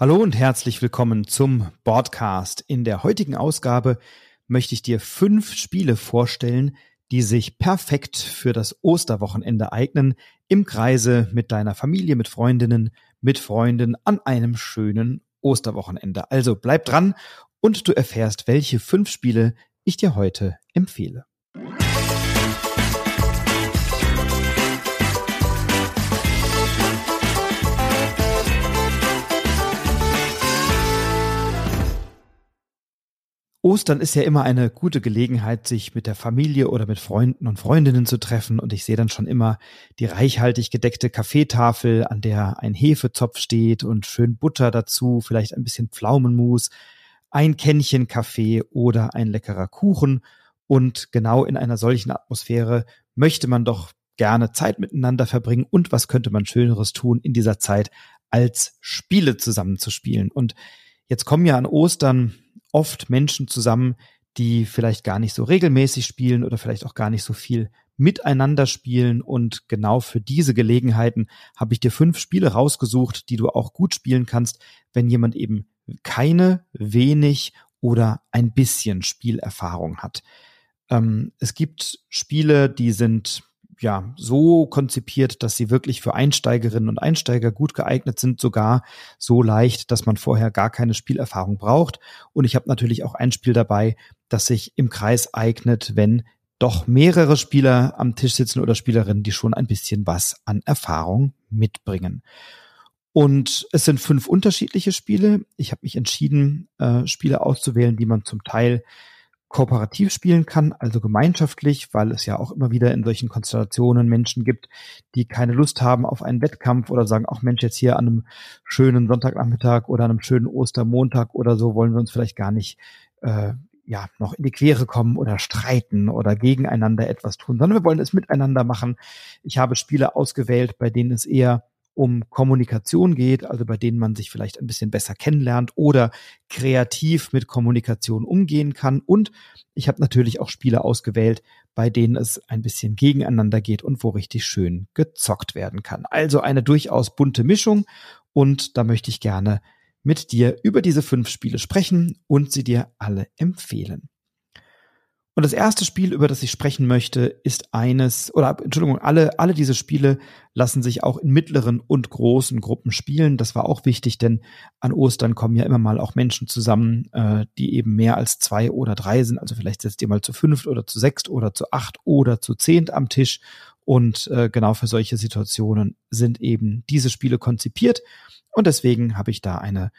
Hallo und herzlich willkommen zum Broadcast. In der heutigen Ausgabe möchte ich dir fünf Spiele vorstellen, die sich perfekt für das Osterwochenende eignen, im Kreise mit deiner Familie, mit Freundinnen, mit Freunden an einem schönen Osterwochenende. Also bleib dran und du erfährst, welche fünf Spiele ich dir heute empfehle. Ostern ist ja immer eine gute Gelegenheit, sich mit der Familie oder mit Freunden und Freundinnen zu treffen. Und ich sehe dann schon immer die reichhaltig gedeckte Kaffeetafel, an der ein Hefezopf steht und schön Butter dazu, vielleicht ein bisschen Pflaumenmus, ein Kännchen Kaffee oder ein leckerer Kuchen. Und genau in einer solchen Atmosphäre möchte man doch gerne Zeit miteinander verbringen. Und was könnte man Schöneres tun in dieser Zeit, als Spiele zusammenzuspielen? Und jetzt kommen ja an Ostern oft Menschen zusammen, die vielleicht gar nicht so regelmäßig spielen oder vielleicht auch gar nicht so viel miteinander spielen. Und genau für diese Gelegenheiten habe ich dir fünf Spiele rausgesucht, die du auch gut spielen kannst, wenn jemand eben keine, wenig oder ein bisschen Spielerfahrung hat. Ähm, es gibt Spiele, die sind ja so konzipiert, dass sie wirklich für Einsteigerinnen und Einsteiger gut geeignet sind, sogar so leicht, dass man vorher gar keine Spielerfahrung braucht. Und ich habe natürlich auch ein Spiel dabei, das sich im Kreis eignet, wenn doch mehrere Spieler am Tisch sitzen oder Spielerinnen, die schon ein bisschen was an Erfahrung mitbringen. Und es sind fünf unterschiedliche Spiele. Ich habe mich entschieden, äh, Spiele auszuwählen, die man zum Teil kooperativ spielen kann, also gemeinschaftlich, weil es ja auch immer wieder in solchen Konstellationen Menschen gibt, die keine Lust haben auf einen Wettkampf oder sagen, ach Mensch, jetzt hier an einem schönen Sonntagnachmittag oder an einem schönen Ostermontag oder so wollen wir uns vielleicht gar nicht äh, ja noch in die Quere kommen oder streiten oder gegeneinander etwas tun, sondern wir wollen es miteinander machen. Ich habe Spiele ausgewählt, bei denen es eher um Kommunikation geht, also bei denen man sich vielleicht ein bisschen besser kennenlernt oder kreativ mit Kommunikation umgehen kann. Und ich habe natürlich auch Spiele ausgewählt, bei denen es ein bisschen gegeneinander geht und wo richtig schön gezockt werden kann. Also eine durchaus bunte Mischung und da möchte ich gerne mit dir über diese fünf Spiele sprechen und sie dir alle empfehlen. Und das erste Spiel, über das ich sprechen möchte, ist eines, oder Entschuldigung, alle, alle diese Spiele lassen sich auch in mittleren und großen Gruppen spielen. Das war auch wichtig, denn an Ostern kommen ja immer mal auch Menschen zusammen, äh, die eben mehr als zwei oder drei sind. Also vielleicht setzt ihr mal zu fünft oder zu sechst oder zu acht oder zu zehnt am Tisch. Und äh, genau für solche Situationen sind eben diese Spiele konzipiert. Und deswegen habe ich da eine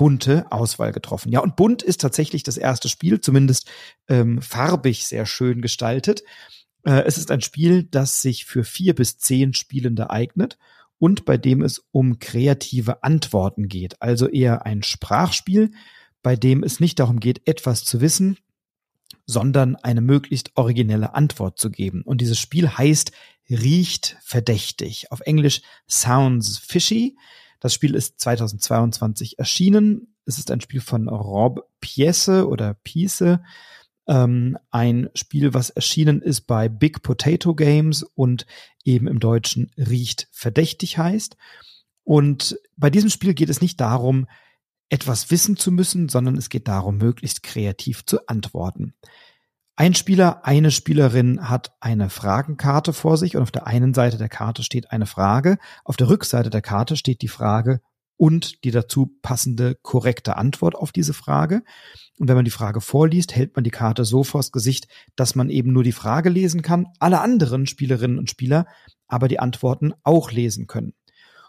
bunte Auswahl getroffen. Ja, und bunt ist tatsächlich das erste Spiel, zumindest ähm, farbig sehr schön gestaltet. Äh, es ist ein Spiel, das sich für vier bis zehn Spielende eignet und bei dem es um kreative Antworten geht. Also eher ein Sprachspiel, bei dem es nicht darum geht, etwas zu wissen, sondern eine möglichst originelle Antwort zu geben. Und dieses Spiel heißt Riecht verdächtig. Auf Englisch Sounds Fishy. Das Spiel ist 2022 erschienen. Es ist ein Spiel von Rob Piesse oder Piece. Ähm, ein Spiel, was erschienen ist bei Big Potato Games und eben im Deutschen riecht verdächtig heißt. Und bei diesem Spiel geht es nicht darum, etwas wissen zu müssen, sondern es geht darum, möglichst kreativ zu antworten. Ein Spieler, eine Spielerin hat eine Fragenkarte vor sich und auf der einen Seite der Karte steht eine Frage, auf der Rückseite der Karte steht die Frage und die dazu passende korrekte Antwort auf diese Frage. Und wenn man die Frage vorliest, hält man die Karte so vors Gesicht, dass man eben nur die Frage lesen kann, alle anderen Spielerinnen und Spieler aber die Antworten auch lesen können.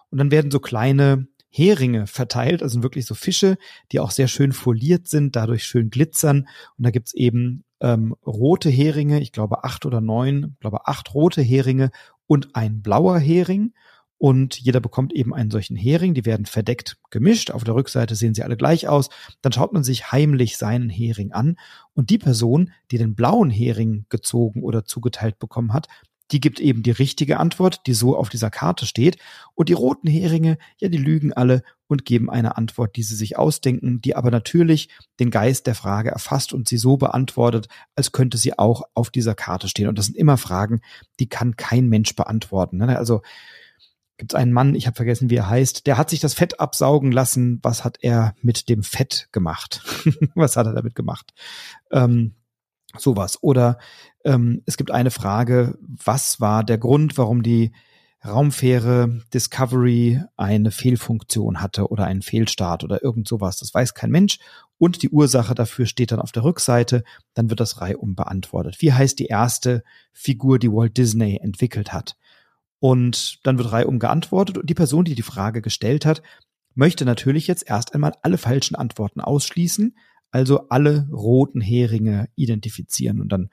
Und dann werden so kleine Heringe verteilt, also wirklich so Fische, die auch sehr schön foliert sind, dadurch schön glitzern. Und da gibt's eben ähm, rote Heringe, ich glaube acht oder neun, ich glaube acht rote Heringe und ein blauer Hering. Und jeder bekommt eben einen solchen Hering. Die werden verdeckt gemischt. Auf der Rückseite sehen sie alle gleich aus. Dann schaut man sich heimlich seinen Hering an. Und die Person, die den blauen Hering gezogen oder zugeteilt bekommen hat, die gibt eben die richtige Antwort, die so auf dieser Karte steht. Und die roten Heringe, ja, die lügen alle und geben eine Antwort, die sie sich ausdenken, die aber natürlich den Geist der Frage erfasst und sie so beantwortet, als könnte sie auch auf dieser Karte stehen. Und das sind immer Fragen, die kann kein Mensch beantworten. Ne? Also gibt es einen Mann, ich habe vergessen, wie er heißt, der hat sich das Fett absaugen lassen. Was hat er mit dem Fett gemacht? was hat er damit gemacht? Ähm, sowas. Oder ähm, es gibt eine Frage, was war der Grund, warum die Raumfähre Discovery eine Fehlfunktion hatte oder einen Fehlstart oder irgend sowas. Das weiß kein Mensch. Und die Ursache dafür steht dann auf der Rückseite. Dann wird das reihum beantwortet. Wie heißt die erste Figur, die Walt Disney entwickelt hat? Und dann wird reihum geantwortet und die Person, die die Frage gestellt hat, möchte natürlich jetzt erst einmal alle falschen Antworten ausschließen, also alle roten Heringe identifizieren. Und dann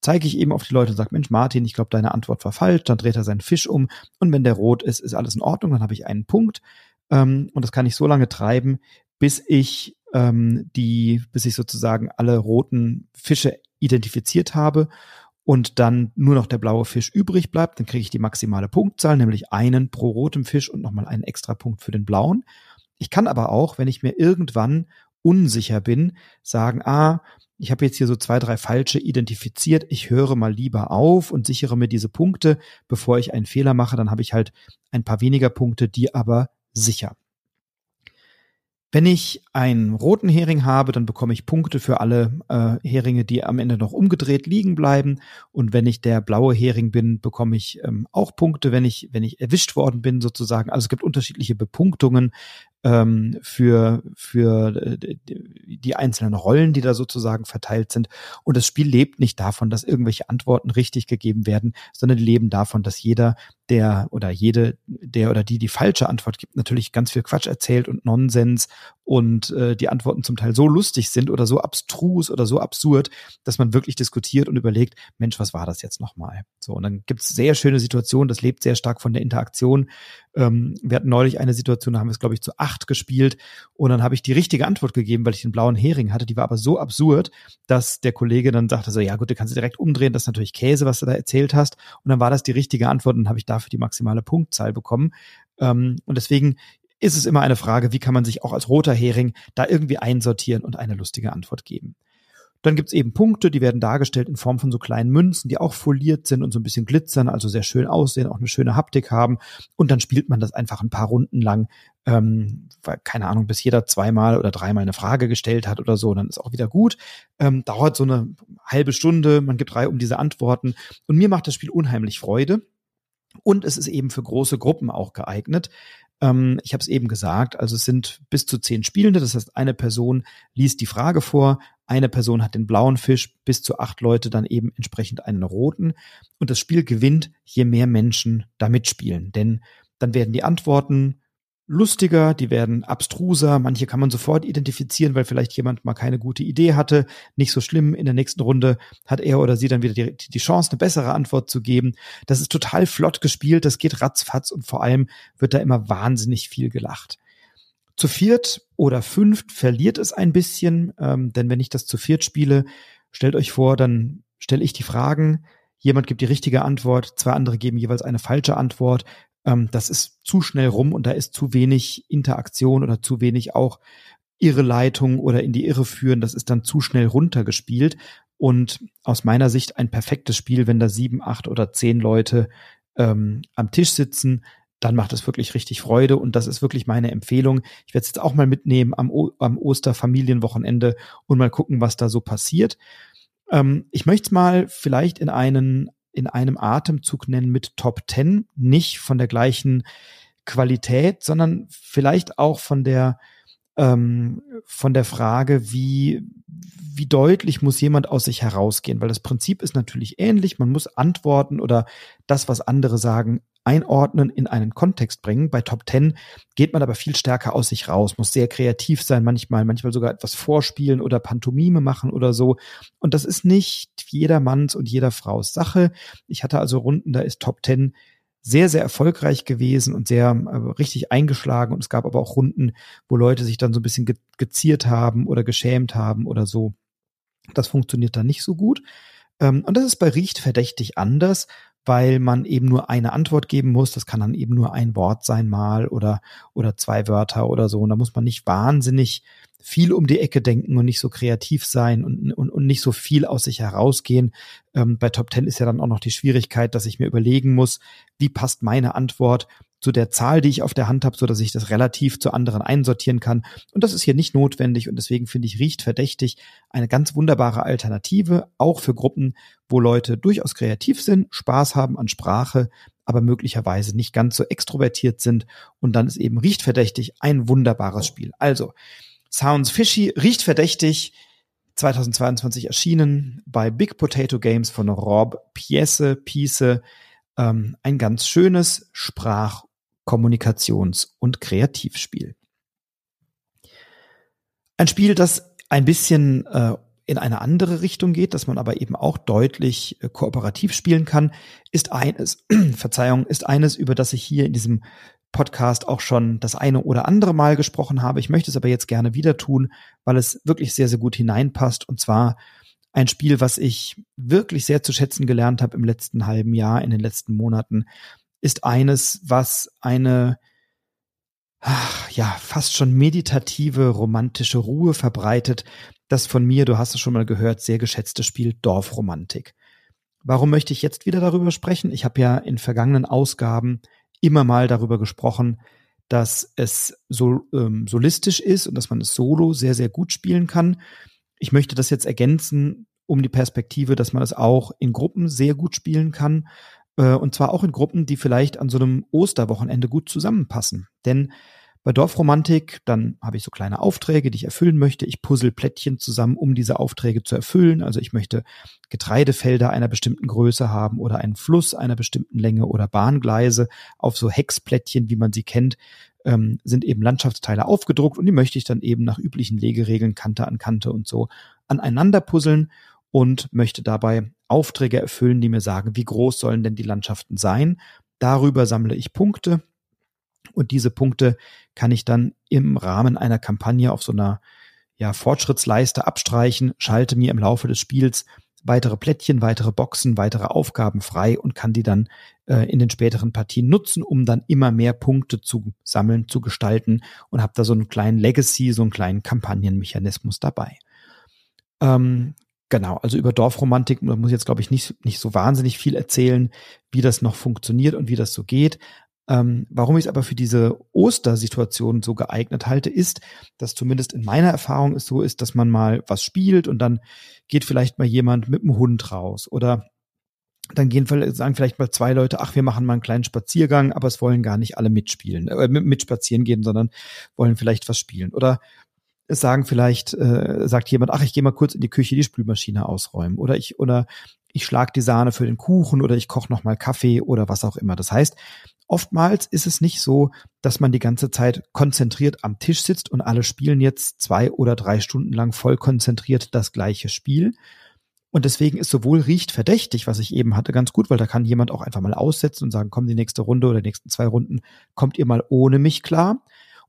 zeige ich eben auf die Leute und sage, Mensch, Martin, ich glaube, deine Antwort war falsch. Dann dreht er seinen Fisch um und wenn der rot ist, ist alles in Ordnung. Dann habe ich einen Punkt ähm, und das kann ich so lange treiben, bis ich ähm, die, bis ich sozusagen alle roten Fische identifiziert habe und dann nur noch der blaue Fisch übrig bleibt, dann kriege ich die maximale Punktzahl, nämlich einen pro rotem Fisch und nochmal einen extra Punkt für den blauen. Ich kann aber auch, wenn ich mir irgendwann unsicher bin, sagen, ah, ich habe jetzt hier so zwei, drei falsche identifiziert, ich höre mal lieber auf und sichere mir diese Punkte, bevor ich einen Fehler mache, dann habe ich halt ein paar weniger Punkte, die aber sicher. Wenn ich einen roten Hering habe, dann bekomme ich Punkte für alle äh, Heringe, die am Ende noch umgedreht liegen bleiben. Und wenn ich der blaue Hering bin, bekomme ich ähm, auch Punkte, wenn ich, wenn ich erwischt worden bin, sozusagen. Also es gibt unterschiedliche Bepunktungen ähm, für, für äh, die einzelnen Rollen, die da sozusagen verteilt sind. Und das Spiel lebt nicht davon, dass irgendwelche Antworten richtig gegeben werden, sondern die leben davon, dass jeder, der oder jede, der oder die die falsche Antwort gibt, natürlich ganz viel Quatsch erzählt und Nonsens und äh, die Antworten zum Teil so lustig sind oder so abstrus oder so absurd, dass man wirklich diskutiert und überlegt, Mensch, was war das jetzt nochmal? So, und dann gibt's sehr schöne Situationen, das lebt sehr stark von der Interaktion. Ähm, wir hatten neulich eine Situation, da haben wir es, glaube ich, zu acht gespielt und dann habe ich die richtige Antwort gegeben, weil ich den blauen Hering hatte. Die war aber so absurd, dass der Kollege dann sagte so, ja gut, du kannst direkt umdrehen, das ist natürlich Käse, was du da erzählt hast. Und dann war das die richtige Antwort und habe ich dafür die maximale Punktzahl bekommen. Ähm, und deswegen ist es immer eine Frage, wie kann man sich auch als roter Hering da irgendwie einsortieren und eine lustige Antwort geben. Dann gibt's eben Punkte, die werden dargestellt in Form von so kleinen Münzen, die auch foliert sind und so ein bisschen glitzern, also sehr schön aussehen, auch eine schöne Haptik haben. Und dann spielt man das einfach ein paar Runden lang, ähm, weil, keine Ahnung, bis jeder zweimal oder dreimal eine Frage gestellt hat oder so, dann ist auch wieder gut. Ähm, dauert so eine halbe Stunde, man gibt drei um diese Antworten. Und mir macht das Spiel unheimlich Freude. Und es ist eben für große Gruppen auch geeignet. Ähm, ich habe es eben gesagt, also es sind bis zu zehn Spielende, das heißt, eine Person liest die Frage vor, eine Person hat den blauen Fisch, bis zu acht Leute dann eben entsprechend einen roten. Und das Spiel gewinnt, je mehr Menschen da mitspielen. Denn dann werden die Antworten lustiger, die werden abstruser, manche kann man sofort identifizieren, weil vielleicht jemand mal keine gute Idee hatte. Nicht so schlimm, in der nächsten Runde hat er oder sie dann wieder die, die Chance, eine bessere Antwort zu geben. Das ist total flott gespielt, das geht ratzfatz und vor allem wird da immer wahnsinnig viel gelacht. Zu viert oder fünft verliert es ein bisschen, ähm, denn wenn ich das zu viert spiele, stellt euch vor, dann stelle ich die Fragen, jemand gibt die richtige Antwort, zwei andere geben jeweils eine falsche Antwort. Ähm, das ist zu schnell rum und da ist zu wenig Interaktion oder zu wenig auch Irreleitung oder in die Irre führen. Das ist dann zu schnell runtergespielt und aus meiner Sicht ein perfektes Spiel, wenn da sieben, acht oder zehn Leute ähm, am Tisch sitzen, dann macht es wirklich richtig Freude und das ist wirklich meine Empfehlung. Ich werde es jetzt auch mal mitnehmen am, o am Osterfamilienwochenende und mal gucken, was da so passiert. Ähm, ich möchte es mal vielleicht in einen in einem Atemzug nennen mit Top 10, nicht von der gleichen Qualität, sondern vielleicht auch von der ähm, von der Frage, wie wie deutlich muss jemand aus sich herausgehen, weil das Prinzip ist natürlich ähnlich. Man muss Antworten oder das, was andere sagen, einordnen, in einen Kontext bringen. Bei Top 10 geht man aber viel stärker aus sich raus, muss sehr kreativ sein, manchmal, manchmal sogar etwas vorspielen oder Pantomime machen oder so. Und das ist nicht jedermanns und jeder Fraus Sache. Ich hatte also Runden, da ist Top 10 sehr, sehr erfolgreich gewesen und sehr äh, richtig eingeschlagen. Und es gab aber auch Runden, wo Leute sich dann so ein bisschen ge geziert haben oder geschämt haben oder so. Das funktioniert dann nicht so gut. Ähm, und das ist bei Riecht verdächtig anders, weil man eben nur eine Antwort geben muss. Das kann dann eben nur ein Wort sein mal oder, oder zwei Wörter oder so. Und da muss man nicht wahnsinnig viel um die Ecke denken und nicht so kreativ sein und, und, und nicht so viel aus sich herausgehen. Ähm, bei Top Ten ist ja dann auch noch die Schwierigkeit, dass ich mir überlegen muss, wie passt meine Antwort zu der Zahl, die ich auf der Hand habe, so dass ich das relativ zu anderen einsortieren kann. Und das ist hier nicht notwendig und deswegen finde ich riecht verdächtig eine ganz wunderbare Alternative, auch für Gruppen, wo Leute durchaus kreativ sind, Spaß haben an Sprache, aber möglicherweise nicht ganz so extrovertiert sind. Und dann ist eben riecht verdächtig ein wunderbares Spiel. Also, Sounds Fishy riecht verdächtig. 2022 erschienen bei Big Potato Games von Rob Piesse, Piece. Ähm, ein ganz schönes Sprach-, Kommunikations- und Kreativspiel. Ein Spiel, das ein bisschen äh, in eine andere Richtung geht, dass man aber eben auch deutlich äh, kooperativ spielen kann, ist eines, Verzeihung, ist eines, über das ich hier in diesem Podcast auch schon das eine oder andere Mal gesprochen habe. Ich möchte es aber jetzt gerne wieder tun, weil es wirklich sehr, sehr gut hineinpasst. Und zwar ein Spiel, was ich wirklich sehr zu schätzen gelernt habe im letzten halben Jahr, in den letzten Monaten, ist eines, was eine ach, ja, fast schon meditative, romantische Ruhe verbreitet. Das von mir, du hast es schon mal gehört, sehr geschätzte Spiel Dorfromantik. Warum möchte ich jetzt wieder darüber sprechen? Ich habe ja in vergangenen Ausgaben immer mal darüber gesprochen, dass es so ähm, solistisch ist und dass man es solo sehr, sehr gut spielen kann. Ich möchte das jetzt ergänzen um die Perspektive, dass man es auch in Gruppen sehr gut spielen kann. Äh, und zwar auch in Gruppen, die vielleicht an so einem Osterwochenende gut zusammenpassen. Denn bei Dorfromantik, dann habe ich so kleine Aufträge, die ich erfüllen möchte. Ich puzzle Plättchen zusammen, um diese Aufträge zu erfüllen. Also ich möchte Getreidefelder einer bestimmten Größe haben oder einen Fluss einer bestimmten Länge oder Bahngleise auf so Hexplättchen, wie man sie kennt, ähm, sind eben Landschaftsteile aufgedruckt und die möchte ich dann eben nach üblichen Legeregeln Kante an Kante und so aneinander puzzeln und möchte dabei Aufträge erfüllen, die mir sagen, wie groß sollen denn die Landschaften sein. Darüber sammle ich Punkte und diese Punkte kann ich dann im Rahmen einer Kampagne auf so einer ja, Fortschrittsleiste abstreichen, schalte mir im Laufe des Spiels weitere Plättchen, weitere Boxen, weitere Aufgaben frei und kann die dann äh, in den späteren Partien nutzen, um dann immer mehr Punkte zu sammeln, zu gestalten und habe da so einen kleinen Legacy, so einen kleinen Kampagnenmechanismus dabei. Ähm, genau, also über Dorfromantik da muss ich jetzt, glaube ich, nicht, nicht so wahnsinnig viel erzählen, wie das noch funktioniert und wie das so geht. Ähm, warum ich es aber für diese Ostersituation so geeignet halte, ist, dass zumindest in meiner Erfahrung es so ist, dass man mal was spielt und dann geht vielleicht mal jemand mit dem Hund raus oder dann gehen sagen vielleicht mal zwei Leute, ach, wir machen mal einen kleinen Spaziergang, aber es wollen gar nicht alle mitspielen, äh, mit, mit spazieren gehen, sondern wollen vielleicht was spielen. Oder es sagen vielleicht, äh, sagt jemand, ach, ich gehe mal kurz in die Küche die Spülmaschine ausräumen. Oder ich, oder ich schlag die Sahne für den Kuchen oder ich koche noch mal Kaffee oder was auch immer. Das heißt, Oftmals ist es nicht so, dass man die ganze Zeit konzentriert am Tisch sitzt und alle spielen jetzt zwei oder drei Stunden lang voll konzentriert das gleiche Spiel. Und deswegen ist sowohl riecht verdächtig, was ich eben hatte, ganz gut, weil da kann jemand auch einfach mal aussetzen und sagen, komm, die nächste Runde oder die nächsten zwei Runden kommt ihr mal ohne mich klar.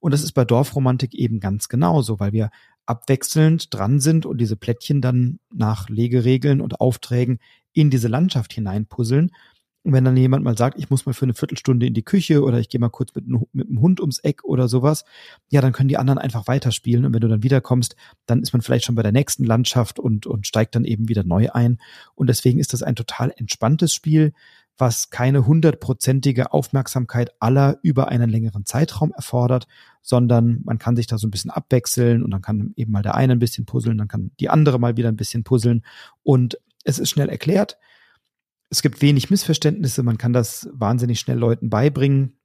Und das ist bei Dorfromantik eben ganz genauso, weil wir abwechselnd dran sind und diese Plättchen dann nach Legeregeln und Aufträgen in diese Landschaft hineinpuzzeln und wenn dann jemand mal sagt, ich muss mal für eine Viertelstunde in die Küche oder ich gehe mal kurz mit, mit dem Hund ums Eck oder sowas, ja, dann können die anderen einfach weiterspielen. Und wenn du dann wiederkommst, dann ist man vielleicht schon bei der nächsten Landschaft und, und steigt dann eben wieder neu ein. Und deswegen ist das ein total entspanntes Spiel, was keine hundertprozentige Aufmerksamkeit aller über einen längeren Zeitraum erfordert, sondern man kann sich da so ein bisschen abwechseln und dann kann eben mal der eine ein bisschen puzzeln, dann kann die andere mal wieder ein bisschen puzzeln und es ist schnell erklärt es gibt wenig Missverständnisse, man kann das wahnsinnig schnell Leuten beibringen.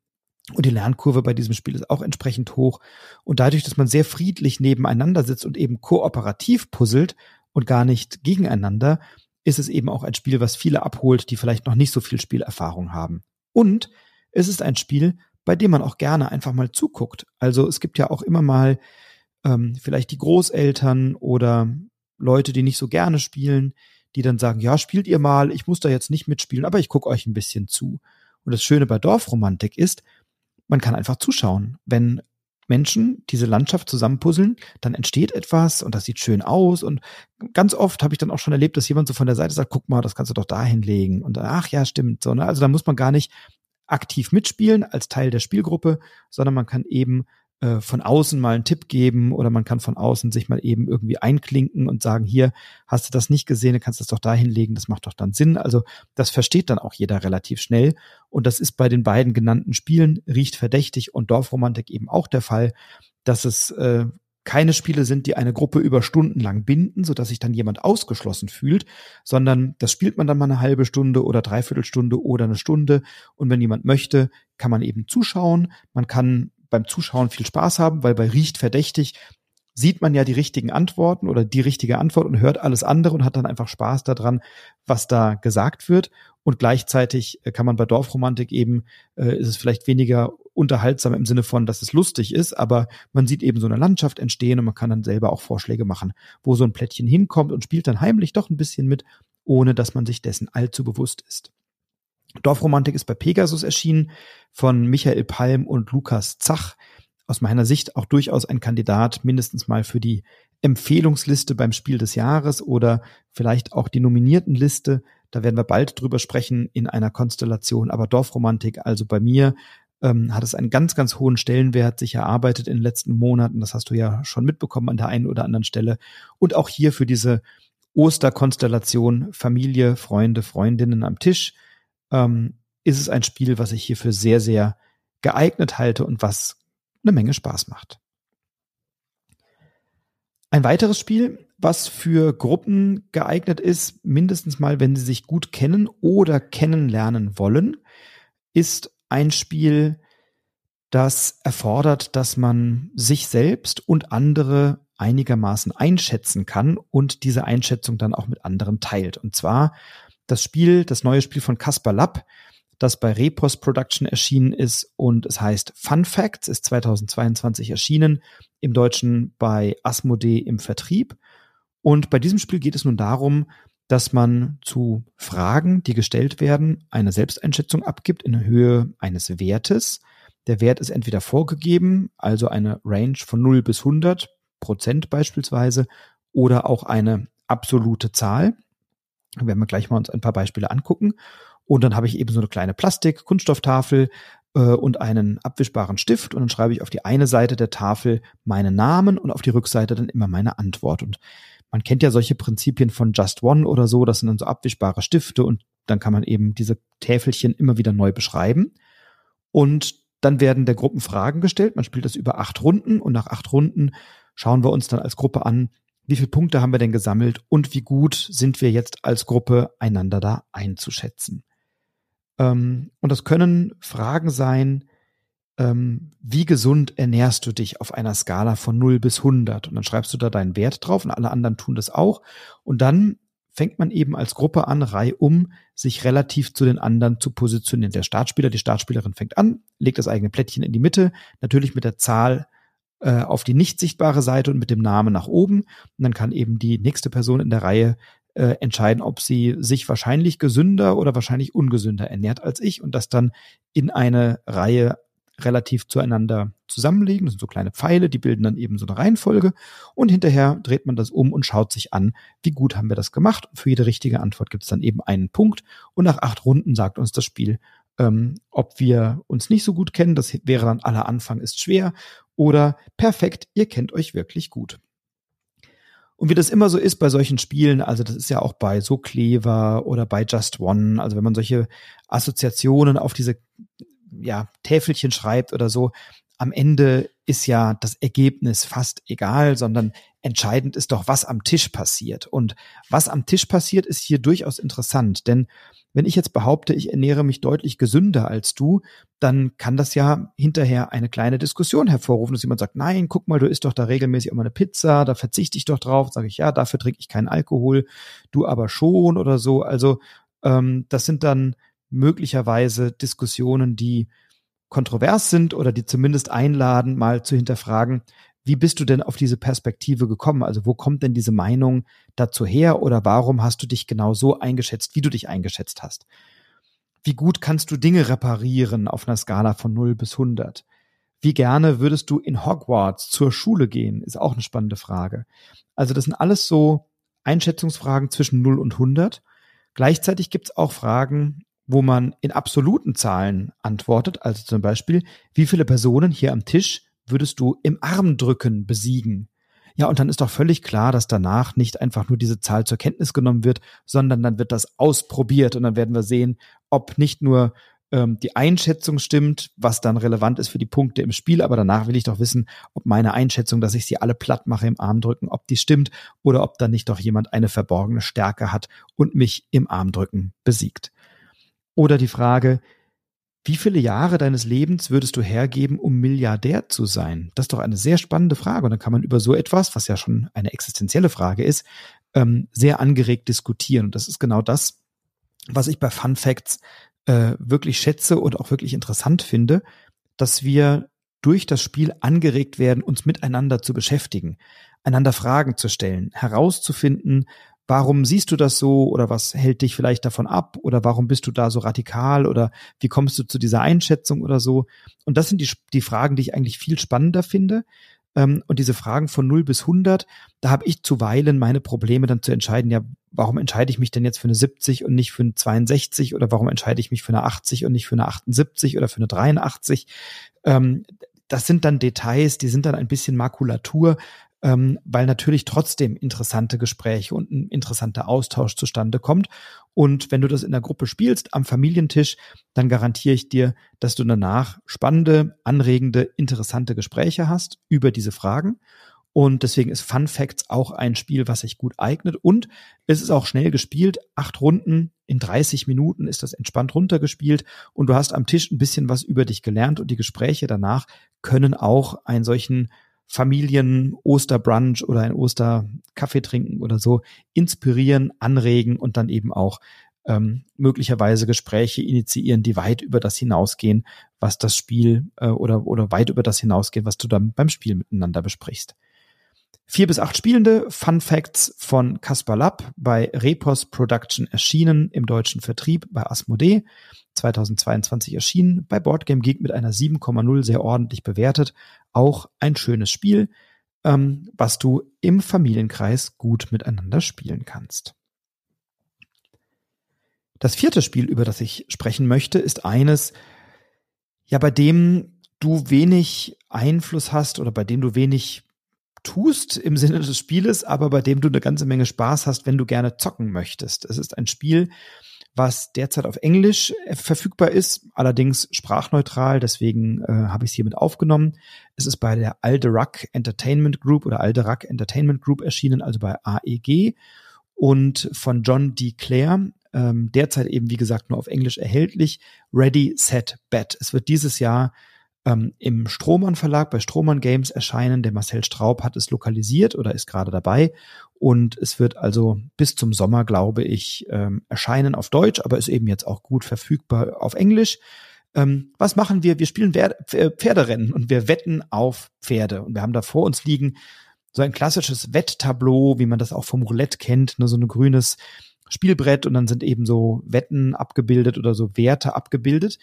Und die Lernkurve bei diesem Spiel ist auch entsprechend hoch. Und dadurch, dass man sehr friedlich nebeneinander sitzt und eben kooperativ puzzelt und gar nicht gegeneinander, ist es eben auch ein Spiel, was viele abholt, die vielleicht noch nicht so viel Spielerfahrung haben. Und es ist ein Spiel, bei dem man auch gerne einfach mal zuguckt. Also es gibt ja auch immer mal ähm, vielleicht die Großeltern oder Leute, die nicht so gerne spielen, die dann sagen, ja, spielt ihr mal, ich muss da jetzt nicht mitspielen, aber ich gucke euch ein bisschen zu. Und das Schöne bei Dorfromantik ist, man kann einfach zuschauen. Wenn Menschen diese Landschaft zusammenpuzzeln, dann entsteht etwas und das sieht schön aus. Und ganz oft habe ich dann auch schon erlebt, dass jemand so von der Seite sagt, guck mal, das kannst du doch da hinlegen. Und dann, ach ja, stimmt. So, ne? Also da muss man gar nicht aktiv mitspielen als Teil der Spielgruppe, sondern man kann eben äh, von außen mal einen Tipp geben oder man kann von außen sich mal eben irgendwie einklinken und sagen, hier, hast du das nicht gesehen, du kannst das doch da hinlegen, das macht doch dann Sinn. Also das versteht dann auch jeder relativ schnell. Und das ist bei den beiden genannten Spielen, riecht verdächtig und Dorfromantik eben auch der Fall, dass es äh, keine Spiele sind, die eine Gruppe über Stunden lang binden, so dass sich dann jemand ausgeschlossen fühlt, sondern das spielt man dann mal eine halbe Stunde oder dreiviertel Stunde oder eine Stunde. Und wenn jemand möchte, kann man eben zuschauen. Man kann beim Zuschauen viel Spaß haben, weil bei Riecht verdächtig sieht man ja die richtigen Antworten oder die richtige Antwort und hört alles andere und hat dann einfach Spaß daran, was da gesagt wird. Und gleichzeitig äh, kann man bei Dorfromantik eben, äh, ist es vielleicht weniger unterhaltsam im Sinne von, dass es lustig ist, aber man sieht eben so eine Landschaft entstehen und man kann dann selber auch Vorschläge machen, wo so ein Plättchen hinkommt und spielt dann heimlich doch ein bisschen mit, ohne dass man sich dessen allzu bewusst ist. Dorfromantik ist bei Pegasus erschienen von Michael Palm und Lukas Zach. Aus meiner Sicht auch durchaus ein Kandidat mindestens mal für die Empfehlungsliste beim Spiel des Jahres oder vielleicht auch die Nominiertenliste. Da werden wir bald drüber sprechen in einer Konstellation. Aber Dorfromantik, also bei mir, ähm, hat es einen ganz, ganz hohen Stellenwert sich erarbeitet in den letzten Monaten. Das hast du ja schon mitbekommen an der einen oder anderen Stelle. Und auch hier für diese Osterkonstellation Familie, Freunde, Freundinnen am Tisch ähm, ist es ein Spiel, was ich hierfür sehr, sehr geeignet halte und was eine Menge Spaß macht. Ein weiteres Spiel, was für Gruppen geeignet ist, mindestens mal, wenn sie sich gut kennen oder kennenlernen wollen, ist ein Spiel, das erfordert, dass man sich selbst und andere einigermaßen einschätzen kann und diese Einschätzung dann auch mit anderen teilt. Und zwar das Spiel, das neue Spiel von Caspar Lapp, das bei Repos Production erschienen ist und es heißt Fun Facts, ist 2022 erschienen, im Deutschen bei Asmodee im Vertrieb. Und bei diesem Spiel geht es nun darum, dass man zu Fragen, die gestellt werden, eine Selbsteinschätzung abgibt in Höhe eines Wertes. Der Wert ist entweder vorgegeben, also eine Range von 0 bis 100 Prozent beispielsweise, oder auch eine absolute Zahl. Werden wir gleich mal uns ein paar Beispiele angucken. Und dann habe ich eben so eine kleine Plastik-Kunststofftafel äh, und einen abwischbaren Stift. Und dann schreibe ich auf die eine Seite der Tafel meinen Namen und auf die Rückseite dann immer meine Antwort. Und man kennt ja solche Prinzipien von Just One oder so. Das sind dann so abwischbare Stifte und dann kann man eben diese Täfelchen immer wieder neu beschreiben. Und dann werden der Gruppen Fragen gestellt. Man spielt das über acht Runden und nach acht Runden schauen wir uns dann als Gruppe an, wie viele Punkte haben wir denn gesammelt und wie gut sind wir jetzt als Gruppe einander da einzuschätzen. Ähm, und das können Fragen sein, ähm, wie gesund ernährst du dich auf einer Skala von 0 bis 100? Und dann schreibst du da deinen Wert drauf und alle anderen tun das auch. Und dann fängt man eben als Gruppe an, reihum, sich relativ zu den anderen zu positionieren. Der Startspieler, die Startspielerin fängt an, legt das eigene Plättchen in die Mitte, natürlich mit der Zahl äh, auf die nicht sichtbare Seite und mit dem Namen nach oben. Und dann kann eben die nächste Person in der Reihe äh, entscheiden, ob sie sich wahrscheinlich gesünder oder wahrscheinlich ungesünder ernährt als ich und das dann in eine Reihe relativ zueinander zusammenlegen. Das sind so kleine Pfeile, die bilden dann eben so eine Reihenfolge und hinterher dreht man das um und schaut sich an, wie gut haben wir das gemacht. Und für jede richtige Antwort gibt es dann eben einen Punkt und nach acht Runden sagt uns das Spiel, ähm, ob wir uns nicht so gut kennen. Das wäre dann aller Anfang ist schwer oder perfekt, ihr kennt euch wirklich gut. Und wie das immer so ist bei solchen Spielen, also das ist ja auch bei So Clever oder bei Just One, also wenn man solche Assoziationen auf diese ja, Täfelchen schreibt oder so, am Ende ist ja das Ergebnis fast egal, sondern entscheidend ist doch, was am Tisch passiert. Und was am Tisch passiert, ist hier durchaus interessant, denn wenn ich jetzt behaupte, ich ernähre mich deutlich gesünder als du, dann kann das ja hinterher eine kleine Diskussion hervorrufen, dass jemand sagt, nein, guck mal, du isst doch da regelmäßig immer eine Pizza, da verzichte ich doch drauf, sage ich, ja, dafür trinke ich keinen Alkohol, du aber schon oder so. Also ähm, das sind dann möglicherweise Diskussionen, die kontrovers sind oder die zumindest einladen, mal zu hinterfragen, wie bist du denn auf diese Perspektive gekommen? Also wo kommt denn diese Meinung dazu her oder warum hast du dich genau so eingeschätzt, wie du dich eingeschätzt hast? Wie gut kannst du Dinge reparieren auf einer Skala von 0 bis 100? Wie gerne würdest du in Hogwarts zur Schule gehen? Ist auch eine spannende Frage. Also das sind alles so Einschätzungsfragen zwischen 0 und 100. Gleichzeitig gibt es auch Fragen, wo man in absoluten Zahlen antwortet. Also zum Beispiel, wie viele Personen hier am Tisch würdest du im Armdrücken besiegen? Ja, und dann ist doch völlig klar, dass danach nicht einfach nur diese Zahl zur Kenntnis genommen wird, sondern dann wird das ausprobiert und dann werden wir sehen, ob nicht nur ähm, die Einschätzung stimmt, was dann relevant ist für die Punkte im Spiel, aber danach will ich doch wissen, ob meine Einschätzung, dass ich sie alle platt mache im Armdrücken, ob die stimmt oder ob da nicht doch jemand eine verborgene Stärke hat und mich im Armdrücken besiegt. Oder die Frage, wie viele Jahre deines Lebens würdest du hergeben, um Milliardär zu sein? Das ist doch eine sehr spannende Frage. Und dann kann man über so etwas, was ja schon eine existenzielle Frage ist, ähm, sehr angeregt diskutieren. Und das ist genau das, was ich bei Fun Facts äh, wirklich schätze und auch wirklich interessant finde, dass wir durch das Spiel angeregt werden, uns miteinander zu beschäftigen, einander Fragen zu stellen, herauszufinden, warum siehst du das so oder was hält dich vielleicht davon ab oder warum bist du da so radikal oder wie kommst du zu dieser Einschätzung oder so. Und das sind die, die Fragen, die ich eigentlich viel spannender finde. Ähm, und diese Fragen von 0 bis 100, da habe ich zuweilen meine Probleme dann zu entscheiden, ja, warum entscheide ich mich denn jetzt für eine 70 und nicht für eine 62 oder warum entscheide ich mich für eine 80 und nicht für eine 78 oder für eine 83? Ähm, das sind dann Details, die sind dann ein bisschen Makulatur, ähm, weil natürlich trotzdem interessante Gespräche und ein interessanter Austausch zustande kommt. Und wenn du das in der Gruppe spielst, am Familientisch, dann garantiere ich dir, dass du danach spannende, anregende, interessante Gespräche hast über diese Fragen. Und deswegen ist Fun Facts auch ein Spiel, was sich gut eignet. Und es ist auch schnell gespielt. Acht Runden in 30 Minuten ist das entspannt runtergespielt. Und du hast am Tisch ein bisschen was über dich gelernt. Und die Gespräche danach können auch einen solchen Familien-Osterbrunch oder ein Osterkaffee trinken oder so inspirieren, anregen und dann eben auch ähm, möglicherweise Gespräche initiieren, die weit über das hinausgehen, was das Spiel äh, oder, oder weit über das hinausgehen, was du dann beim Spiel miteinander besprichst. Vier bis acht Spielende, Fun Facts von Caspar Lapp bei Repos Production erschienen im deutschen Vertrieb bei Asmodee, 2022 erschienen, bei Boardgame Geek mit einer 7,0 sehr ordentlich bewertet. Auch ein schönes Spiel, ähm, was du im Familienkreis gut miteinander spielen kannst. Das vierte Spiel, über das ich sprechen möchte, ist eines, ja, bei dem du wenig Einfluss hast oder bei dem du wenig tust im Sinne des Spieles, aber bei dem du eine ganze Menge Spaß hast, wenn du gerne zocken möchtest. Es ist ein Spiel, was derzeit auf Englisch äh, verfügbar ist, allerdings sprachneutral, deswegen äh, habe ich es hiermit aufgenommen. Es ist bei der Alderac Entertainment Group oder Alderac Entertainment Group erschienen, also bei AEG und von John D. Clare, ähm, derzeit eben wie gesagt nur auf Englisch erhältlich. Ready, Set, Bet. Es wird dieses Jahr ähm, im Strohmann Verlag bei Strohmann Games erscheinen. Der Marcel Straub hat es lokalisiert oder ist gerade dabei. Und es wird also bis zum Sommer, glaube ich, ähm, erscheinen auf Deutsch, aber ist eben jetzt auch gut verfügbar auf Englisch. Ähm, was machen wir? Wir spielen Pferderennen und wir wetten auf Pferde. Und wir haben da vor uns liegen so ein klassisches Wetttableau, wie man das auch vom Roulette kennt, ne, so ein grünes Spielbrett und dann sind eben so Wetten abgebildet oder so Werte abgebildet.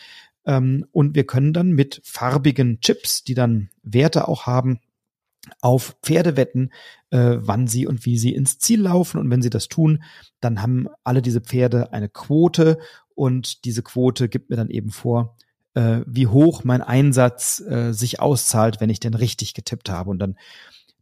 Ähm, und wir können dann mit farbigen Chips, die dann Werte auch haben, auf Pferde wetten, äh, wann sie und wie sie ins Ziel laufen. Und wenn sie das tun, dann haben alle diese Pferde eine Quote und diese Quote gibt mir dann eben vor, äh, wie hoch mein Einsatz äh, sich auszahlt, wenn ich denn richtig getippt habe. Und dann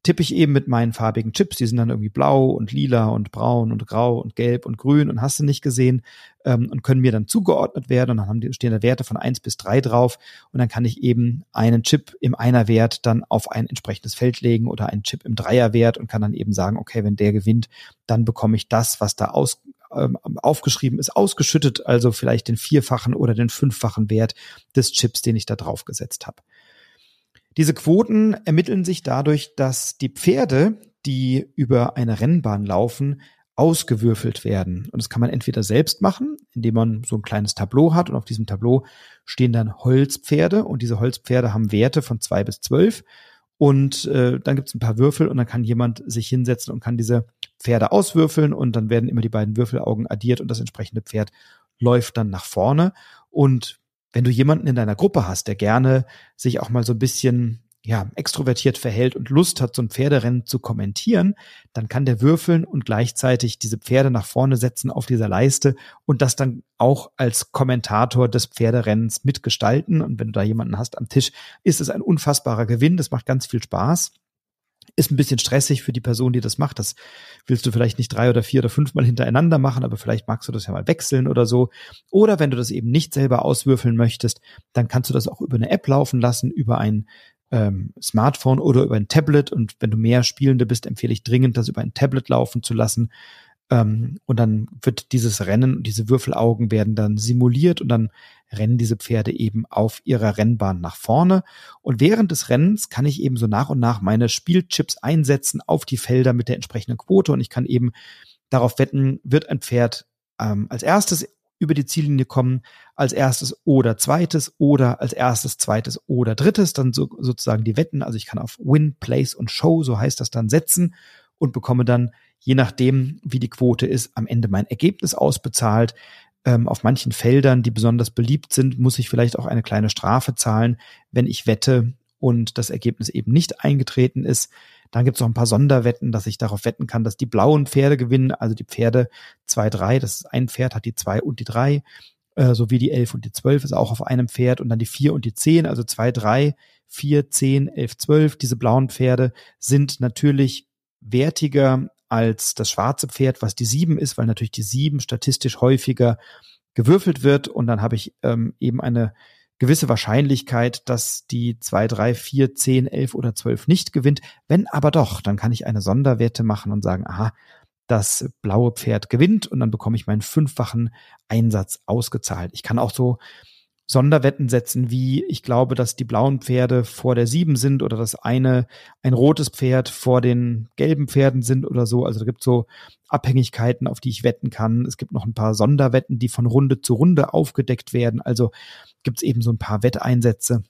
tippe ich eben mit meinen farbigen Chips, die sind dann irgendwie blau und lila und braun und grau und gelb und grün und hast du nicht gesehen ähm, und können mir dann zugeordnet werden. Und dann haben die, stehen da Werte von eins bis drei drauf. Und dann kann ich eben einen Chip im Einerwert dann auf ein entsprechendes Feld legen oder einen Chip im Dreierwert und kann dann eben sagen, okay, wenn der gewinnt, dann bekomme ich das, was da aus, ähm, aufgeschrieben ist, ausgeschüttet, also vielleicht den vierfachen oder den fünffachen Wert des Chips, den ich da drauf gesetzt habe. Diese Quoten ermitteln sich dadurch, dass die Pferde, die über eine Rennbahn laufen, ausgewürfelt werden. Und das kann man entweder selbst machen, indem man so ein kleines Tableau hat und auf diesem Tableau stehen dann Holzpferde und diese Holzpferde haben Werte von zwei bis zwölf und äh, dann gibt es ein paar Würfel und dann kann jemand sich hinsetzen und kann diese Pferde auswürfeln und dann werden immer die beiden Würfelaugen addiert und das entsprechende Pferd läuft dann nach vorne und wenn du jemanden in deiner Gruppe hast, der gerne sich auch mal so ein bisschen ja, extrovertiert verhält und Lust hat, so ein Pferderennen zu kommentieren, dann kann der würfeln und gleichzeitig diese Pferde nach vorne setzen auf dieser Leiste und das dann auch als Kommentator des Pferderennens mitgestalten. Und wenn du da jemanden hast am Tisch, ist es ein unfassbarer Gewinn. Das macht ganz viel Spaß. Ist ein bisschen stressig für die Person, die das macht. Das willst du vielleicht nicht drei oder vier oder fünfmal hintereinander machen, aber vielleicht magst du das ja mal wechseln oder so. Oder wenn du das eben nicht selber auswürfeln möchtest, dann kannst du das auch über eine App laufen lassen, über ein ähm, Smartphone oder über ein Tablet. Und wenn du mehr Spielende bist, empfehle ich dringend, das über ein Tablet laufen zu lassen. Ähm, und dann wird dieses Rennen und diese Würfelaugen werden dann simuliert und dann rennen diese Pferde eben auf ihrer Rennbahn nach vorne. Und während des Rennens kann ich eben so nach und nach meine Spielchips einsetzen auf die Felder mit der entsprechenden Quote und ich kann eben darauf wetten, wird ein Pferd ähm, als erstes über die Ziellinie kommen, als erstes oder zweites oder als erstes, zweites oder drittes, dann so, sozusagen die Wetten. Also ich kann auf Win, Place und Show, so heißt das dann, setzen und bekomme dann, je nachdem, wie die Quote ist, am Ende mein Ergebnis ausbezahlt. Ähm, auf manchen Feldern, die besonders beliebt sind, muss ich vielleicht auch eine kleine Strafe zahlen, wenn ich wette und das Ergebnis eben nicht eingetreten ist. Dann gibt es noch ein paar Sonderwetten, dass ich darauf wetten kann, dass die blauen Pferde gewinnen, also die Pferde 2, 3, das ist ein Pferd, hat die 2 und die 3, äh, sowie die 11 und die 12 ist auch auf einem Pferd und dann die 4 und die 10, also 2, 3, 4, 10, 11, 12. Diese blauen Pferde sind natürlich wertiger als das schwarze Pferd, was die 7 ist, weil natürlich die 7 statistisch häufiger gewürfelt wird und dann habe ich ähm, eben eine gewisse Wahrscheinlichkeit, dass die 2, 3, 4, 10, 11 oder 12 nicht gewinnt. Wenn aber doch, dann kann ich eine Sonderwette machen und sagen, aha, das blaue Pferd gewinnt und dann bekomme ich meinen fünffachen Einsatz ausgezahlt. Ich kann auch so Sonderwetten setzen, wie ich glaube, dass die blauen Pferde vor der sieben sind oder dass eine ein rotes Pferd vor den gelben Pferden sind oder so. Also da gibt so Abhängigkeiten, auf die ich wetten kann. Es gibt noch ein paar Sonderwetten, die von Runde zu Runde aufgedeckt werden. Also gibt es eben so ein paar Wetteinsätze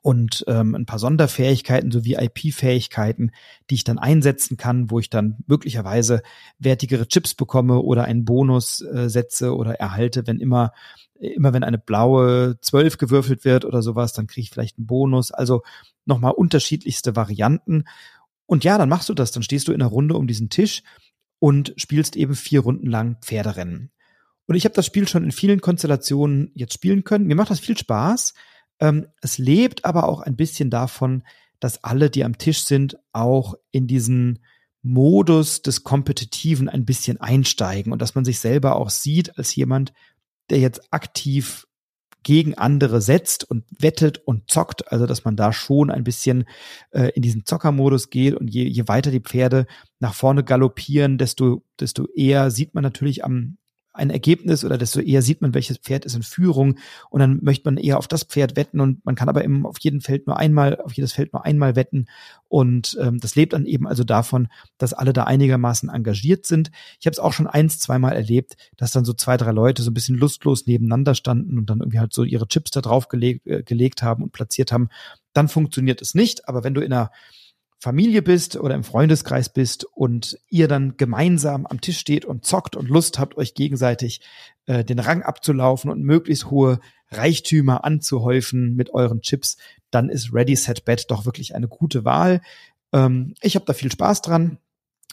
und ähm, ein paar Sonderfähigkeiten sowie IP-Fähigkeiten, die ich dann einsetzen kann, wo ich dann möglicherweise wertigere Chips bekomme oder einen Bonus äh, setze oder erhalte, wenn immer immer wenn eine blaue 12 gewürfelt wird oder sowas, dann kriege ich vielleicht einen Bonus. Also nochmal unterschiedlichste Varianten. Und ja, dann machst du das, dann stehst du in einer Runde um diesen Tisch und spielst eben vier Runden lang Pferderennen. Und ich habe das Spiel schon in vielen Konstellationen jetzt spielen können. Mir macht das viel Spaß. Ähm, es lebt aber auch ein bisschen davon, dass alle, die am Tisch sind, auch in diesen Modus des Kompetitiven ein bisschen einsteigen und dass man sich selber auch sieht als jemand, der jetzt aktiv gegen andere setzt und wettet und zockt, also dass man da schon ein bisschen äh, in diesen Zockermodus geht und je, je weiter die Pferde nach vorne galoppieren, desto, desto eher sieht man natürlich am, ein Ergebnis oder desto eher sieht man, welches Pferd ist in Führung und dann möchte man eher auf das Pferd wetten und man kann aber eben auf jeden Feld nur einmal, auf jedes Feld nur einmal wetten und ähm, das lebt dann eben also davon, dass alle da einigermaßen engagiert sind. Ich habe es auch schon eins, zweimal erlebt, dass dann so zwei, drei Leute so ein bisschen lustlos nebeneinander standen und dann irgendwie halt so ihre Chips da drauf gelegt, äh, gelegt haben und platziert haben. Dann funktioniert es nicht, aber wenn du in einer Familie bist oder im Freundeskreis bist und ihr dann gemeinsam am Tisch steht und zockt und Lust habt, euch gegenseitig äh, den Rang abzulaufen und möglichst hohe Reichtümer anzuhäufen mit euren Chips, dann ist Ready Set Bet doch wirklich eine gute Wahl. Ähm, ich habe da viel Spaß dran.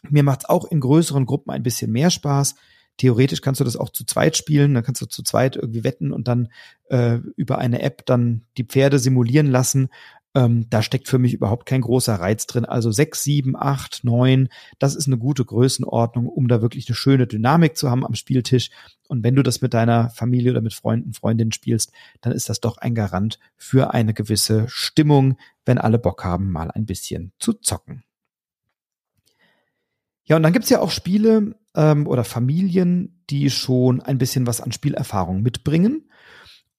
Mir macht's auch in größeren Gruppen ein bisschen mehr Spaß. Theoretisch kannst du das auch zu zweit spielen, dann kannst du zu zweit irgendwie wetten und dann äh, über eine App dann die Pferde simulieren lassen. Ähm, da steckt für mich überhaupt kein großer Reiz drin. Also sechs, sieben, acht, neun, das ist eine gute Größenordnung, um da wirklich eine schöne Dynamik zu haben am Spieltisch. Und wenn du das mit deiner Familie oder mit Freunden, Freundinnen spielst, dann ist das doch ein Garant für eine gewisse Stimmung, wenn alle Bock haben, mal ein bisschen zu zocken. Ja, und dann gibt's ja auch Spiele ähm, oder Familien, die schon ein bisschen was an Spielerfahrung mitbringen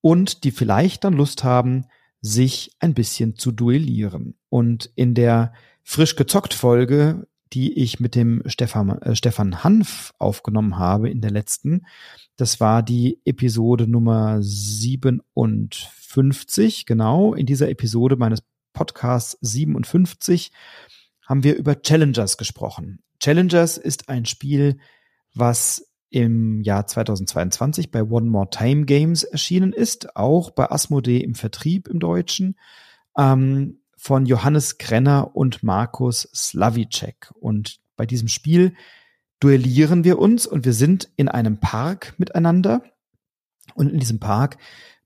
und die vielleicht dann Lust haben, sich ein bisschen zu duellieren. Und in der frisch gezockt Folge, die ich mit dem Stefan, äh, Stefan Hanf aufgenommen habe in der letzten, das war die Episode Nummer 57, genau. In dieser Episode meines Podcasts 57 haben wir über Challengers gesprochen. Challengers ist ein Spiel, was im Jahr 2022 bei One More Time Games erschienen ist, auch bei Asmodee im Vertrieb im Deutschen, ähm, von Johannes Krenner und Markus Slavicek. Und bei diesem Spiel duellieren wir uns und wir sind in einem Park miteinander. Und in diesem Park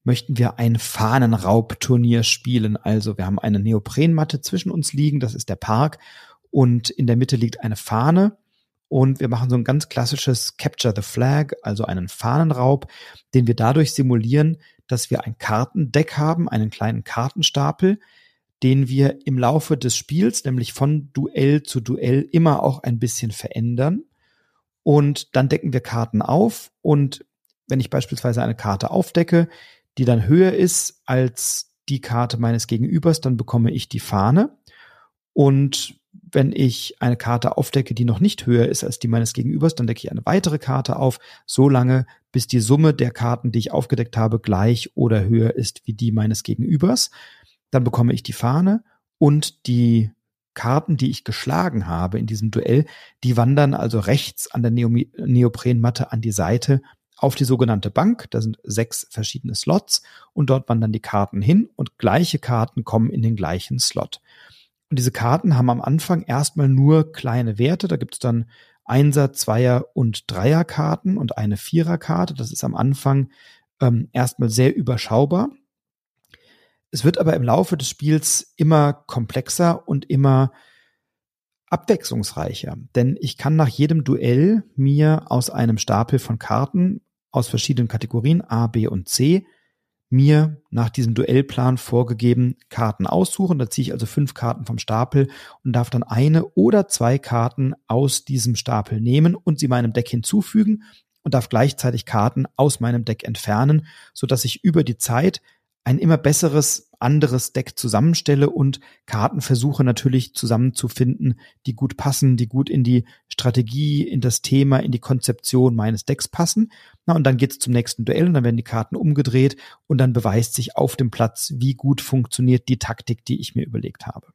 möchten wir ein Fahnenraubturnier spielen. Also wir haben eine Neoprenmatte zwischen uns liegen, das ist der Park. Und in der Mitte liegt eine Fahne. Und wir machen so ein ganz klassisches Capture the Flag, also einen Fahnenraub, den wir dadurch simulieren, dass wir ein Kartendeck haben, einen kleinen Kartenstapel, den wir im Laufe des Spiels, nämlich von Duell zu Duell, immer auch ein bisschen verändern. Und dann decken wir Karten auf. Und wenn ich beispielsweise eine Karte aufdecke, die dann höher ist als die Karte meines Gegenübers, dann bekomme ich die Fahne. Und wenn ich eine Karte aufdecke, die noch nicht höher ist als die meines Gegenübers, dann decke ich eine weitere Karte auf, so lange, bis die Summe der Karten, die ich aufgedeckt habe, gleich oder höher ist wie die meines Gegenübers. Dann bekomme ich die Fahne und die Karten, die ich geschlagen habe in diesem Duell, die wandern also rechts an der Neoprenmatte an die Seite auf die sogenannte Bank. Da sind sechs verschiedene Slots und dort wandern die Karten hin und gleiche Karten kommen in den gleichen Slot. Und diese Karten haben am Anfang erstmal nur kleine Werte. Da gibt es dann Einser, Zweier und Dreierkarten und eine Viererkarte. Das ist am Anfang ähm, erstmal sehr überschaubar. Es wird aber im Laufe des Spiels immer komplexer und immer abwechslungsreicher. Denn ich kann nach jedem Duell mir aus einem Stapel von Karten aus verschiedenen Kategorien A, B und C mir nach diesem Duellplan vorgegeben Karten aussuchen. Da ziehe ich also fünf Karten vom Stapel und darf dann eine oder zwei Karten aus diesem Stapel nehmen und sie meinem Deck hinzufügen und darf gleichzeitig Karten aus meinem Deck entfernen, so ich über die Zeit ein immer besseres anderes Deck zusammenstelle und Karten versuche natürlich zusammenzufinden, die gut passen, die gut in die Strategie, in das Thema, in die Konzeption meines Decks passen. Na, und dann geht's zum nächsten Duell und dann werden die Karten umgedreht und dann beweist sich auf dem Platz, wie gut funktioniert die Taktik, die ich mir überlegt habe.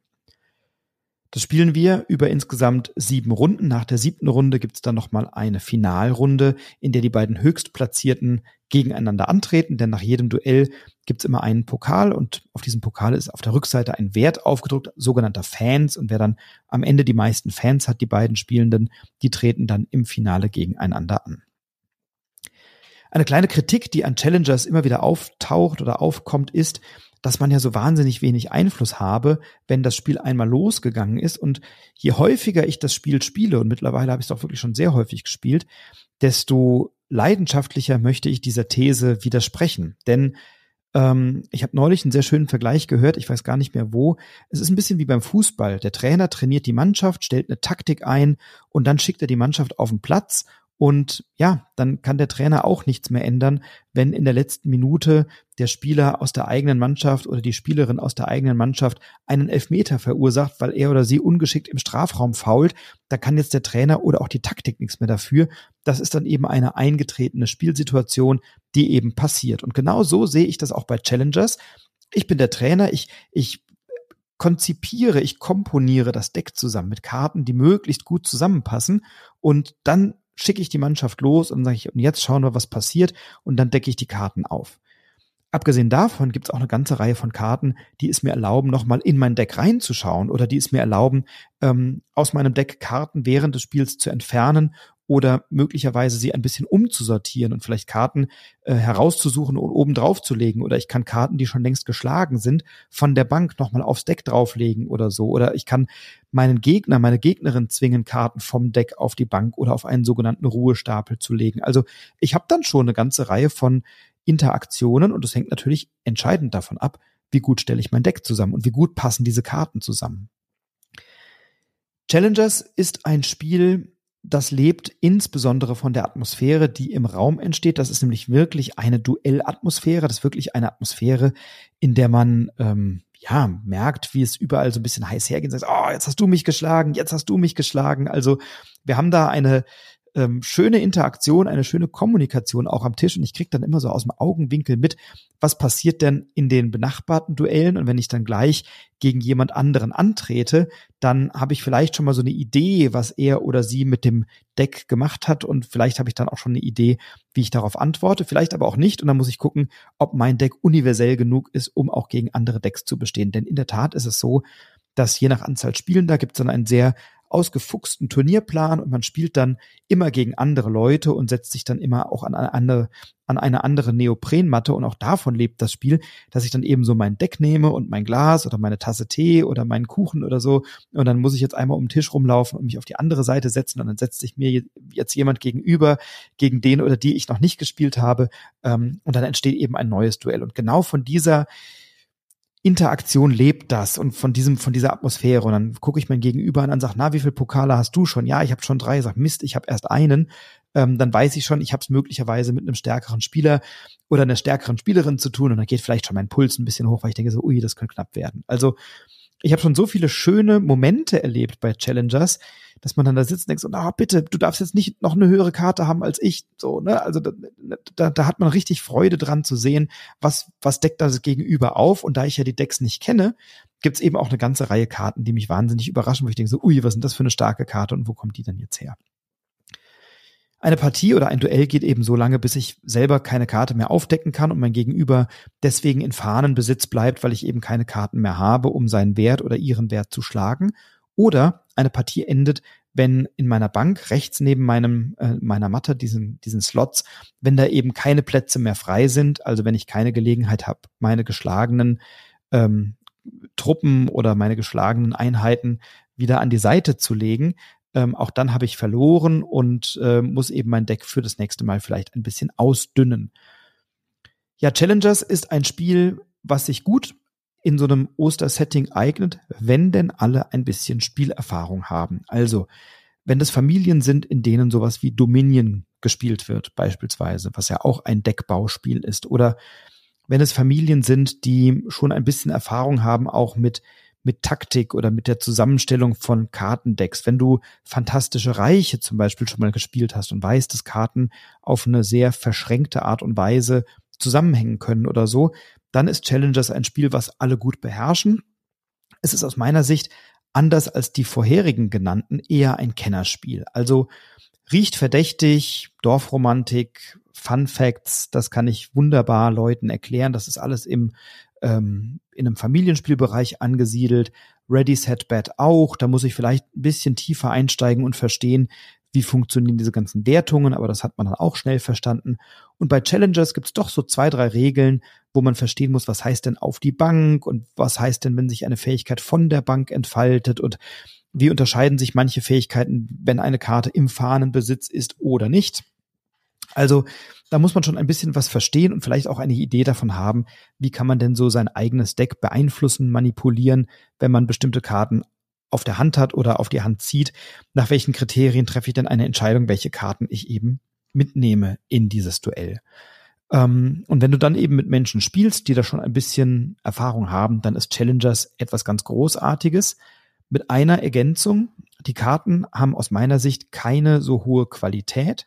Das spielen wir über insgesamt sieben Runden. Nach der siebten Runde gibt's dann nochmal eine Finalrunde, in der die beiden Höchstplatzierten gegeneinander antreten, denn nach jedem Duell gibt's immer einen Pokal und auf diesem Pokal ist auf der Rückseite ein Wert aufgedruckt, sogenannter Fans. Und wer dann am Ende die meisten Fans hat, die beiden Spielenden, die treten dann im Finale gegeneinander an. Eine kleine Kritik, die an Challengers immer wieder auftaucht oder aufkommt, ist, dass man ja so wahnsinnig wenig Einfluss habe, wenn das Spiel einmal losgegangen ist. Und je häufiger ich das Spiel spiele, und mittlerweile habe ich es auch wirklich schon sehr häufig gespielt, desto leidenschaftlicher möchte ich dieser These widersprechen. Denn ähm, ich habe neulich einen sehr schönen Vergleich gehört, ich weiß gar nicht mehr wo. Es ist ein bisschen wie beim Fußball. Der Trainer trainiert die Mannschaft, stellt eine Taktik ein und dann schickt er die Mannschaft auf den Platz und ja, dann kann der Trainer auch nichts mehr ändern, wenn in der letzten Minute der Spieler aus der eigenen Mannschaft oder die Spielerin aus der eigenen Mannschaft einen Elfmeter verursacht, weil er oder sie ungeschickt im Strafraum fault. Da kann jetzt der Trainer oder auch die Taktik nichts mehr dafür. Das ist dann eben eine eingetretene Spielsituation, die eben passiert. Und genau so sehe ich das auch bei Challengers. Ich bin der Trainer, ich, ich konzipiere, ich komponiere das Deck zusammen mit Karten, die möglichst gut zusammenpassen und dann schicke ich die Mannschaft los und sage ich, und jetzt schauen wir, was passiert und dann decke ich die Karten auf. Abgesehen davon gibt es auch eine ganze Reihe von Karten, die es mir erlauben, nochmal in mein Deck reinzuschauen oder die es mir erlauben, ähm, aus meinem Deck Karten während des Spiels zu entfernen oder möglicherweise sie ein bisschen umzusortieren und vielleicht Karten äh, herauszusuchen und oben drauf zu legen. Oder ich kann Karten, die schon längst geschlagen sind, von der Bank nochmal aufs Deck drauflegen oder so. Oder ich kann meinen Gegner, meine Gegnerin zwingen, Karten vom Deck auf die Bank oder auf einen sogenannten Ruhestapel zu legen. Also ich habe dann schon eine ganze Reihe von Interaktionen und es hängt natürlich entscheidend davon ab, wie gut stelle ich mein Deck zusammen und wie gut passen diese Karten zusammen. Challengers ist ein Spiel, das lebt insbesondere von der Atmosphäre, die im Raum entsteht. Das ist nämlich wirklich eine Duellatmosphäre. Das ist wirklich eine Atmosphäre, in der man ähm, ja merkt, wie es überall so ein bisschen heiß hergeht. Sagt, oh, jetzt hast du mich geschlagen, jetzt hast du mich geschlagen. Also wir haben da eine ähm, schöne Interaktion, eine schöne Kommunikation auch am Tisch. Und ich krieg dann immer so aus dem Augenwinkel mit, was passiert denn in den benachbarten Duellen? Und wenn ich dann gleich gegen jemand anderen antrete, dann habe ich vielleicht schon mal so eine Idee, was er oder sie mit dem Deck gemacht hat. Und vielleicht habe ich dann auch schon eine Idee, wie ich darauf antworte, vielleicht aber auch nicht. Und dann muss ich gucken, ob mein Deck universell genug ist, um auch gegen andere Decks zu bestehen. Denn in der Tat ist es so, dass je nach Anzahl Spielender gibt es dann einen sehr ausgefuchsten Turnierplan und man spielt dann immer gegen andere Leute und setzt sich dann immer auch an eine andere, an eine andere Neoprenmatte und auch davon lebt das Spiel, dass ich dann eben so mein Deck nehme und mein Glas oder meine Tasse Tee oder meinen Kuchen oder so und dann muss ich jetzt einmal um den Tisch rumlaufen und mich auf die andere Seite setzen und dann setzt sich mir jetzt jemand gegenüber, gegen den oder die ich noch nicht gespielt habe ähm, und dann entsteht eben ein neues Duell. Und genau von dieser Interaktion lebt das und von diesem, von dieser Atmosphäre. Und dann gucke ich mein Gegenüber an und sage, na, wie viel Pokale hast du schon? Ja, ich habe schon drei. Sag, Mist, ich habe erst einen. Ähm, dann weiß ich schon, ich habe es möglicherweise mit einem stärkeren Spieler oder einer stärkeren Spielerin zu tun und dann geht vielleicht schon mein Puls ein bisschen hoch, weil ich denke so, ui, das könnte knapp werden. Also ich habe schon so viele schöne Momente erlebt bei Challengers, dass man dann da sitzt und denkt so, na bitte, du darfst jetzt nicht noch eine höhere Karte haben als ich. So, ne? Also da, da, da hat man richtig Freude dran zu sehen, was, was deckt das Gegenüber auf. Und da ich ja die Decks nicht kenne, gibt's eben auch eine ganze Reihe Karten, die mich wahnsinnig überraschen, wo ich denke so, ui, was ist das für eine starke Karte und wo kommt die denn jetzt her? Eine Partie oder ein Duell geht eben so lange, bis ich selber keine Karte mehr aufdecken kann und mein Gegenüber deswegen in Fahnenbesitz bleibt, weil ich eben keine Karten mehr habe, um seinen Wert oder ihren Wert zu schlagen. Oder eine Partie endet, wenn in meiner Bank rechts neben meinem äh, meiner Matte diesen diesen Slots, wenn da eben keine Plätze mehr frei sind, also wenn ich keine Gelegenheit habe, meine geschlagenen ähm, Truppen oder meine geschlagenen Einheiten wieder an die Seite zu legen, ähm, auch dann habe ich verloren und äh, muss eben mein Deck für das nächste Mal vielleicht ein bisschen ausdünnen. Ja, Challengers ist ein Spiel, was sich gut in so einem Oster-Setting eignet, wenn denn alle ein bisschen Spielerfahrung haben. Also, wenn das Familien sind, in denen sowas wie Dominion gespielt wird, beispielsweise, was ja auch ein Deckbauspiel ist, oder wenn es Familien sind, die schon ein bisschen Erfahrung haben, auch mit mit Taktik oder mit der Zusammenstellung von Kartendecks. Wenn du fantastische Reiche zum Beispiel schon mal gespielt hast und weißt, dass Karten auf eine sehr verschränkte Art und Weise zusammenhängen können oder so, dann ist Challengers ein Spiel, was alle gut beherrschen. Es ist aus meiner Sicht anders als die vorherigen genannten eher ein Kennerspiel. Also riecht verdächtig, Dorfromantik, Fun Facts, das kann ich wunderbar Leuten erklären. Das ist alles im ähm, in einem Familienspielbereich angesiedelt. Ready, Set, Bet auch. Da muss ich vielleicht ein bisschen tiefer einsteigen und verstehen, wie funktionieren diese ganzen Wertungen, aber das hat man dann auch schnell verstanden. Und bei Challengers gibt's doch so zwei, drei Regeln, wo man verstehen muss, was heißt denn auf die Bank und was heißt denn, wenn sich eine Fähigkeit von der Bank entfaltet und wie unterscheiden sich manche Fähigkeiten, wenn eine Karte im Fahnenbesitz ist oder nicht. Also da muss man schon ein bisschen was verstehen und vielleicht auch eine Idee davon haben, wie kann man denn so sein eigenes Deck beeinflussen, manipulieren, wenn man bestimmte Karten auf der Hand hat oder auf die Hand zieht. Nach welchen Kriterien treffe ich denn eine Entscheidung, welche Karten ich eben mitnehme in dieses Duell? Ähm, und wenn du dann eben mit Menschen spielst, die da schon ein bisschen Erfahrung haben, dann ist Challengers etwas ganz Großartiges. Mit einer Ergänzung. Die Karten haben aus meiner Sicht keine so hohe Qualität.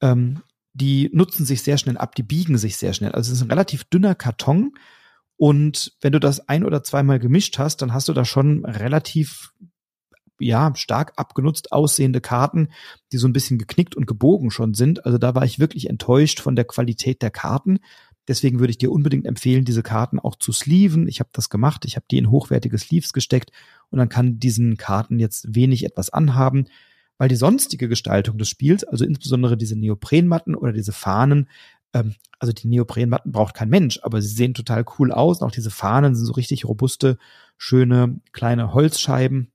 Ähm, die nutzen sich sehr schnell ab, die biegen sich sehr schnell. Also es ist ein relativ dünner Karton. Und wenn du das ein oder zweimal gemischt hast, dann hast du da schon relativ ja, stark abgenutzt aussehende Karten, die so ein bisschen geknickt und gebogen schon sind. Also da war ich wirklich enttäuscht von der Qualität der Karten. Deswegen würde ich dir unbedingt empfehlen, diese Karten auch zu sleeven. Ich habe das gemacht. Ich habe die in hochwertige Sleeves gesteckt und dann kann diesen Karten jetzt wenig etwas anhaben weil die sonstige Gestaltung des Spiels, also insbesondere diese Neoprenmatten oder diese Fahnen, ähm, also die Neoprenmatten braucht kein Mensch, aber sie sehen total cool aus. Und auch diese Fahnen sind so richtig robuste, schöne kleine Holzscheiben.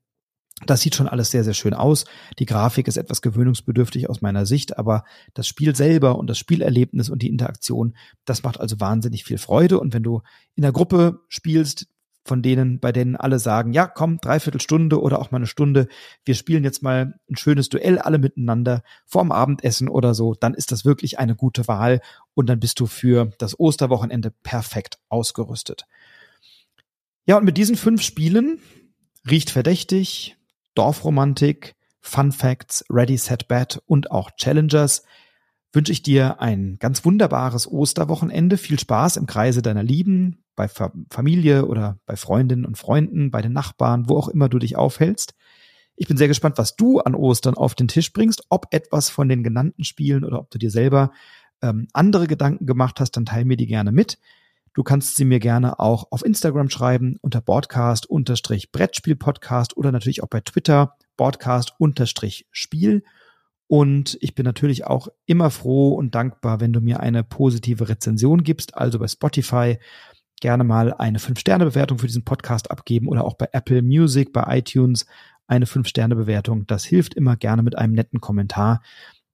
Das sieht schon alles sehr, sehr schön aus. Die Grafik ist etwas gewöhnungsbedürftig aus meiner Sicht, aber das Spiel selber und das Spielerlebnis und die Interaktion, das macht also wahnsinnig viel Freude. Und wenn du in der Gruppe spielst, von denen, bei denen alle sagen, ja, komm, dreiviertel Stunde oder auch mal eine Stunde, wir spielen jetzt mal ein schönes Duell alle miteinander vorm Abendessen oder so, dann ist das wirklich eine gute Wahl und dann bist du für das Osterwochenende perfekt ausgerüstet. Ja, und mit diesen fünf Spielen riecht verdächtig, Dorfromantik, Fun Facts, Ready, Set, Bet und auch Challengers wünsche ich dir ein ganz wunderbares Osterwochenende. Viel Spaß im Kreise deiner Lieben, bei Familie oder bei Freundinnen und Freunden, bei den Nachbarn, wo auch immer du dich aufhältst. Ich bin sehr gespannt, was du an Ostern auf den Tisch bringst, ob etwas von den genannten Spielen oder ob du dir selber ähm, andere Gedanken gemacht hast, dann teil mir die gerne mit. Du kannst sie mir gerne auch auf Instagram schreiben unter Broadcast-Brettspiel-Podcast oder natürlich auch bei Twitter Broadcast-Spiel. Und ich bin natürlich auch immer froh und dankbar, wenn du mir eine positive Rezension gibst, also bei Spotify gerne mal eine 5-Sterne-Bewertung für diesen Podcast abgeben oder auch bei Apple Music, bei iTunes eine 5-Sterne-Bewertung. Das hilft immer gerne mit einem netten Kommentar.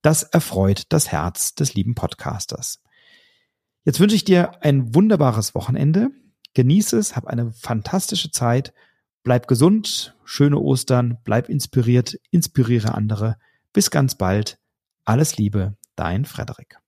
Das erfreut das Herz des lieben Podcasters. Jetzt wünsche ich dir ein wunderbares Wochenende. Genieße es, hab eine fantastische Zeit. Bleib gesund, schöne Ostern, bleib inspiriert, inspiriere andere. Bis ganz bald. Alles Liebe, dein Frederik.